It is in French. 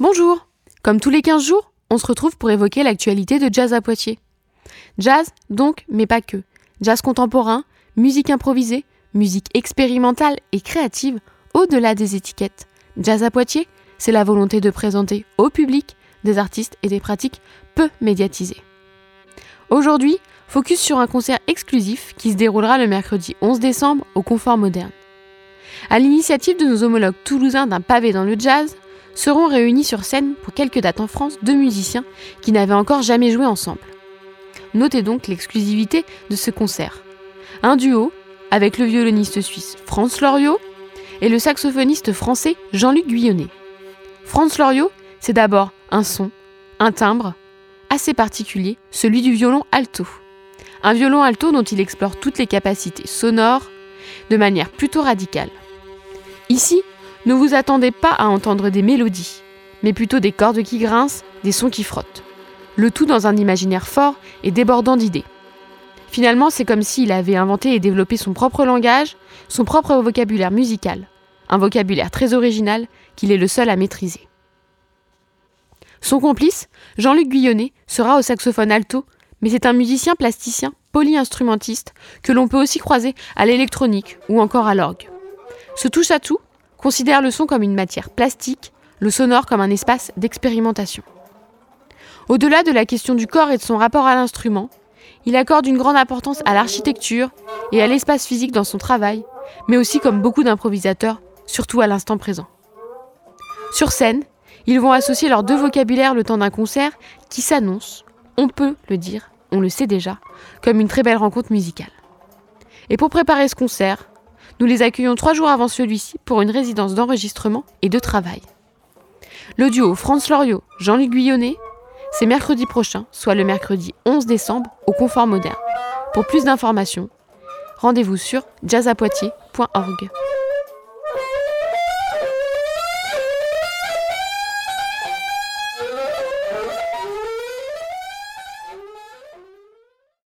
Bonjour Comme tous les 15 jours, on se retrouve pour évoquer l'actualité de Jazz à Poitiers. Jazz, donc, mais pas que. Jazz contemporain, musique improvisée, musique expérimentale et créative, au-delà des étiquettes. Jazz à Poitiers, c'est la volonté de présenter au public des artistes et des pratiques peu médiatisées. Aujourd'hui, focus sur un concert exclusif qui se déroulera le mercredi 11 décembre au Confort Moderne. À l'initiative de nos homologues toulousains d'un pavé dans le jazz, seront réunis sur scène pour quelques dates en France deux musiciens qui n'avaient encore jamais joué ensemble. Notez donc l'exclusivité de ce concert. Un duo avec le violoniste suisse Franz Loriot et le saxophoniste français Jean-Luc Guyonnet. Franz Loriot, c'est d'abord un son, un timbre assez particulier, celui du violon alto. Un violon alto dont il explore toutes les capacités sonores de manière plutôt radicale. Ici, ne vous attendez pas à entendre des mélodies, mais plutôt des cordes qui grincent, des sons qui frottent. Le tout dans un imaginaire fort et débordant d'idées. Finalement, c'est comme s'il avait inventé et développé son propre langage, son propre vocabulaire musical. Un vocabulaire très original qu'il est le seul à maîtriser. Son complice, Jean-Luc Guyonnet, sera au saxophone alto, mais c'est un musicien plasticien, polyinstrumentiste, que l'on peut aussi croiser à l'électronique ou encore à l'orgue. Ce touche à tout considère le son comme une matière plastique, le sonore comme un espace d'expérimentation. Au-delà de la question du corps et de son rapport à l'instrument, il accorde une grande importance à l'architecture et à l'espace physique dans son travail, mais aussi comme beaucoup d'improvisateurs, surtout à l'instant présent. Sur scène, ils vont associer leurs deux vocabulaires le temps d'un concert qui s'annonce, on peut le dire, on le sait déjà, comme une très belle rencontre musicale. Et pour préparer ce concert, nous les accueillons trois jours avant celui-ci pour une résidence d'enregistrement et de travail. Le duo France Loriot, Jean-Luc Guyonnet, c'est mercredi prochain, soit le mercredi 11 décembre, au Confort Moderne. Pour plus d'informations, rendez-vous sur jazzapoitiers.org.